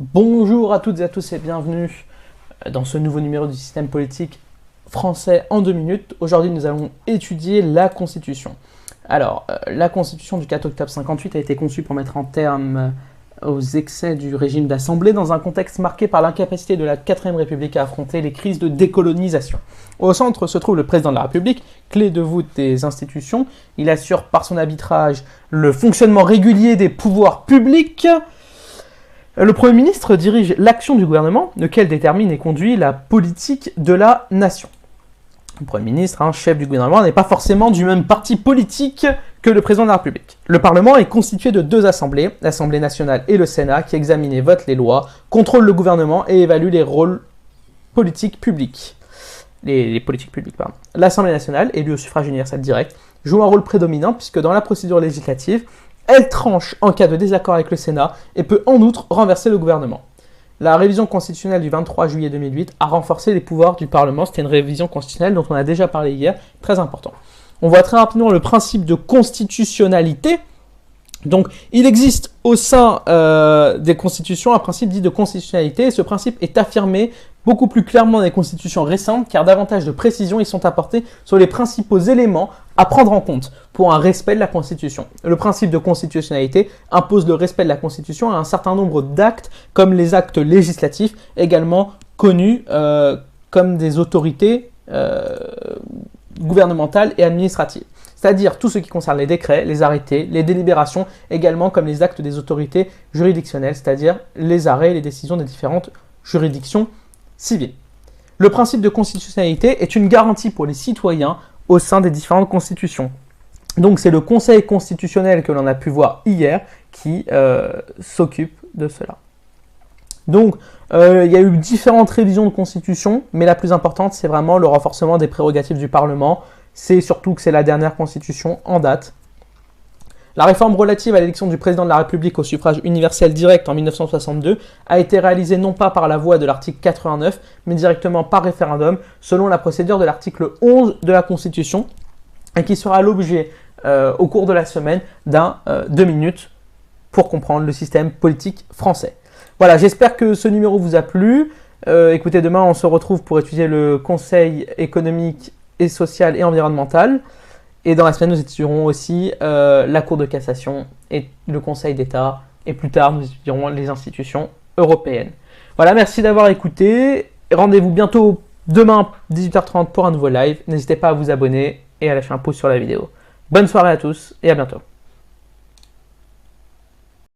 Bonjour à toutes et à tous et bienvenue dans ce nouveau numéro du système politique français en deux minutes. Aujourd'hui, nous allons étudier la Constitution. Alors, euh, la Constitution du 4 octobre 58 a été conçue pour mettre un terme aux excès du régime d'assemblée dans un contexte marqué par l'incapacité de la 4ème République à affronter les crises de décolonisation. Au centre se trouve le président de la République, clé de voûte des institutions. Il assure par son arbitrage le fonctionnement régulier des pouvoirs publics, le Premier ministre dirige l'action du gouvernement, lequel détermine et conduit la politique de la nation. Le Premier ministre, un chef du gouvernement, n'est pas forcément du même parti politique que le président de la République. Le Parlement est constitué de deux assemblées, l'Assemblée nationale et le Sénat, qui examinent et votent les lois, contrôlent le gouvernement et évaluent les rôles politiques publics. Les politiques publiques, pardon. L'Assemblée nationale, élue au suffrage universel direct, joue un rôle prédominant puisque dans la procédure législative, elle tranche en cas de désaccord avec le Sénat et peut en outre renverser le gouvernement. La révision constitutionnelle du 23 juillet 2008 a renforcé les pouvoirs du Parlement. C'était une révision constitutionnelle dont on a déjà parlé hier, très important. On voit très rapidement le principe de constitutionnalité. Donc, il existe au sein euh, des constitutions un principe dit de constitutionnalité, ce principe est affirmé beaucoup plus clairement dans les constitutions récentes, car davantage de précisions y sont apportées sur les principaux éléments à prendre en compte pour un respect de la Constitution. Le principe de constitutionnalité impose le respect de la Constitution à un certain nombre d'actes, comme les actes législatifs, également connus euh, comme des autorités euh, gouvernementales et administratives. C'est-à-dire tout ce qui concerne les décrets, les arrêtés, les délibérations, également comme les actes des autorités juridictionnelles, c'est-à-dire les arrêts et les décisions des différentes juridictions civiles. Le principe de constitutionnalité est une garantie pour les citoyens au sein des différentes constitutions. Donc c'est le Conseil constitutionnel que l'on a pu voir hier qui euh, s'occupe de cela. Donc euh, il y a eu différentes révisions de constitution, mais la plus importante c'est vraiment le renforcement des prérogatives du Parlement. C'est surtout que c'est la dernière constitution en date. La réforme relative à l'élection du président de la République au suffrage universel direct en 1962 a été réalisée non pas par la voie de l'article 89, mais directement par référendum, selon la procédure de l'article 11 de la Constitution, et qui sera l'objet euh, au cours de la semaine d'un euh, deux minutes pour comprendre le système politique français. Voilà, j'espère que ce numéro vous a plu. Euh, écoutez, demain on se retrouve pour étudier le Conseil économique et social et environnemental. Et dans la semaine, nous étudierons aussi euh, la Cour de cassation et le Conseil d'État. Et plus tard, nous étudierons les institutions européennes. Voilà, merci d'avoir écouté. Rendez-vous bientôt demain 18h30 pour un nouveau live. N'hésitez pas à vous abonner et à lâcher un pouce sur la vidéo. Bonne soirée à tous et à bientôt.